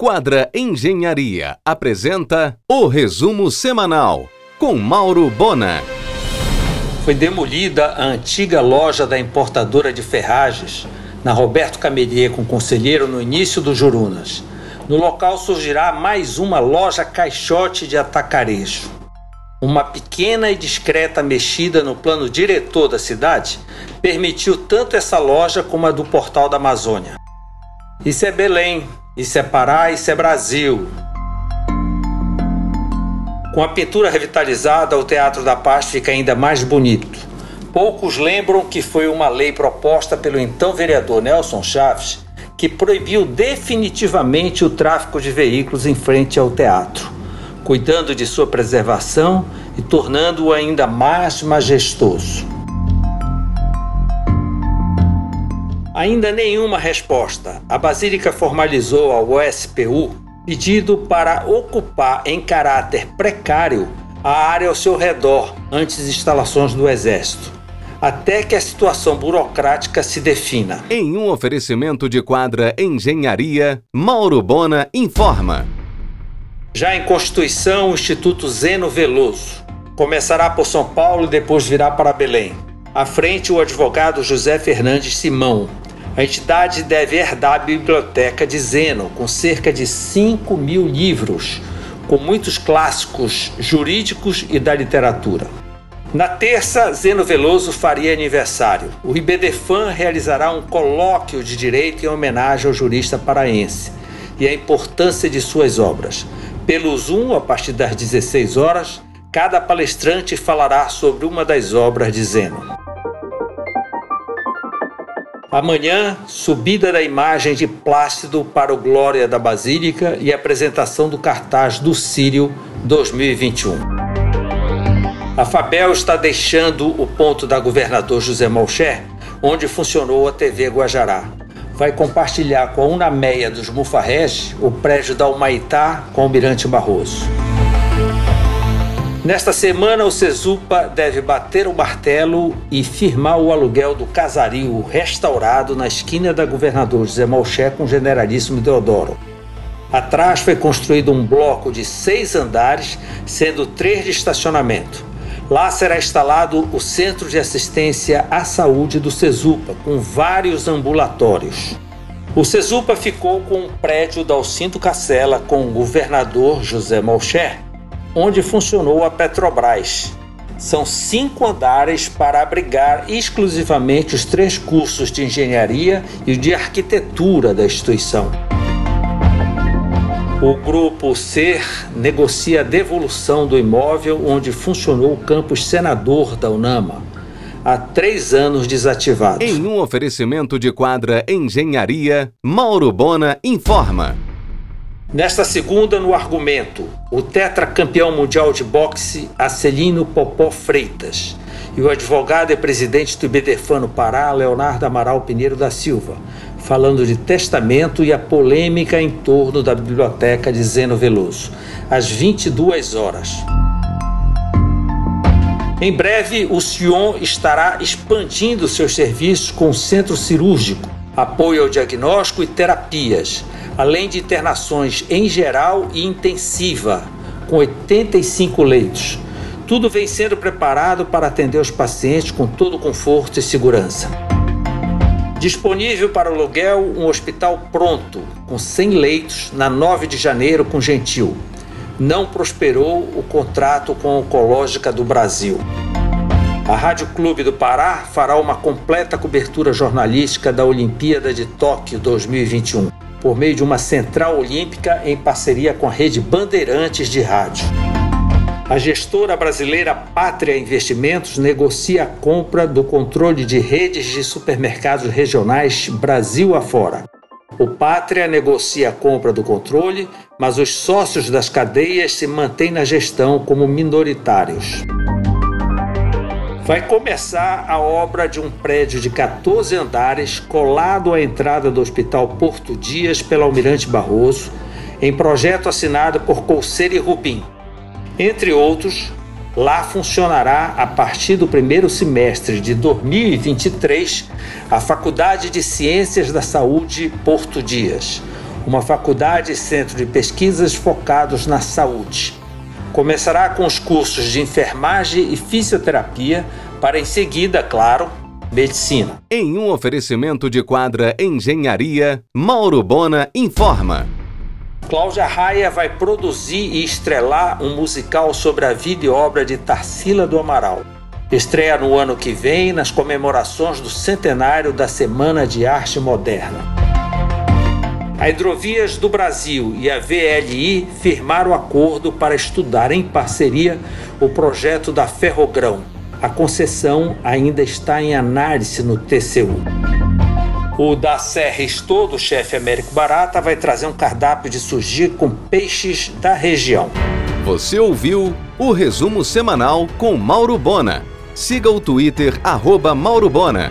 Quadra Engenharia apresenta o resumo semanal com Mauro Bona. Foi demolida a antiga loja da importadora de ferragens na Roberto Camelier com Conselheiro no início do Jurunas. No local surgirá mais uma loja caixote de atacarejo. Uma pequena e discreta mexida no plano diretor da cidade permitiu tanto essa loja como a do Portal da Amazônia. Isso é Belém, isso é Pará, isso é Brasil. Com a pintura revitalizada, o Teatro da Paz fica ainda mais bonito. Poucos lembram que foi uma lei proposta pelo então vereador Nelson Chaves que proibiu definitivamente o tráfego de veículos em frente ao teatro, cuidando de sua preservação e tornando-o ainda mais majestoso. Ainda nenhuma resposta. A Basílica formalizou ao OSPU pedido para ocupar em caráter precário a área ao seu redor antes de instalações do Exército, até que a situação burocrática se defina. Em um oferecimento de quadra Engenharia, Mauro Bona informa. Já em Constituição, o Instituto Zeno Veloso começará por São Paulo e depois virá para Belém. À frente, o advogado José Fernandes Simão, a entidade deve herdar a biblioteca de Zeno, com cerca de 5 mil livros, com muitos clássicos jurídicos e da literatura. Na terça, Zeno Veloso faria aniversário. O IBDFAN realizará um colóquio de direito em homenagem ao jurista paraense e a importância de suas obras. Pelo Zoom, a partir das 16 horas, cada palestrante falará sobre uma das obras de Zeno. Amanhã, subida da imagem de Plácido para o Glória da Basílica e apresentação do cartaz do Sírio 2021. A Fabel está deixando o ponto da governador José Malcher, onde funcionou a TV Guajará. Vai compartilhar com a Unameia dos Mufarrege o prédio da Humaitá com o Mirante Barroso. Nesta semana, o Cesupa deve bater o martelo e firmar o aluguel do casario restaurado na esquina da Governador José Malché com o Generalíssimo Deodoro. Atrás foi construído um bloco de seis andares, sendo três de estacionamento. Lá será instalado o Centro de Assistência à Saúde do Cesupa, com vários ambulatórios. O Cesupa ficou com o prédio da Alcinto Cacela com o governador José Malcher onde funcionou a Petrobras. São cinco andares para abrigar exclusivamente os três cursos de engenharia e de arquitetura da instituição. O grupo SER negocia a devolução do imóvel onde funcionou o campus senador da UNAMA, há três anos desativado. Em um oferecimento de quadra Engenharia, Mauro Bona informa. Nesta segunda, no argumento, o tetracampeão mundial de boxe Acelino Popó Freitas e o advogado e presidente do IBDFAN Pará, Leonardo Amaral Pinheiro da Silva, falando de testamento e a polêmica em torno da biblioteca de Zeno Veloso, às 22 horas. Em breve, o Sion estará expandindo seus serviços com centro cirúrgico, apoio ao diagnóstico e terapias além de internações em geral e intensiva, com 85 leitos. Tudo vem sendo preparado para atender os pacientes com todo conforto e segurança. Disponível para aluguel um hospital pronto, com 100 leitos, na 9 de janeiro com Gentil. Não prosperou o contrato com a Oncológica do Brasil. A Rádio Clube do Pará fará uma completa cobertura jornalística da Olimpíada de Tóquio 2021 por meio de uma central olímpica em parceria com a rede Bandeirantes de Rádio. A gestora brasileira Pátria Investimentos negocia a compra do controle de redes de supermercados regionais Brasil afora. O Pátria negocia a compra do controle, mas os sócios das cadeias se mantêm na gestão como minoritários. Vai começar a obra de um prédio de 14 andares colado à entrada do Hospital Porto Dias pelo Almirante Barroso, em projeto assinado por Colseira e Rubim. Entre outros, lá funcionará a partir do primeiro semestre de 2023 a Faculdade de Ciências da Saúde Porto Dias, uma faculdade e centro de pesquisas focados na saúde. Começará com os cursos de enfermagem e fisioterapia, para em seguida, claro, medicina. Em um oferecimento de quadra Engenharia, Mauro Bona informa. Cláudia Raia vai produzir e estrelar um musical sobre a vida e obra de Tarsila do Amaral. Estreia no ano que vem nas comemorações do centenário da Semana de Arte Moderna. A Hidrovias do Brasil e a VLI firmaram acordo para estudar em parceria o projeto da Ferrogrão. A concessão ainda está em análise no TCU. O da Serres todo, chefe Américo Barata, vai trazer um cardápio de sushi com peixes da região. Você ouviu o resumo semanal com Mauro Bona. Siga o Twitter, arroba Mauro Bona.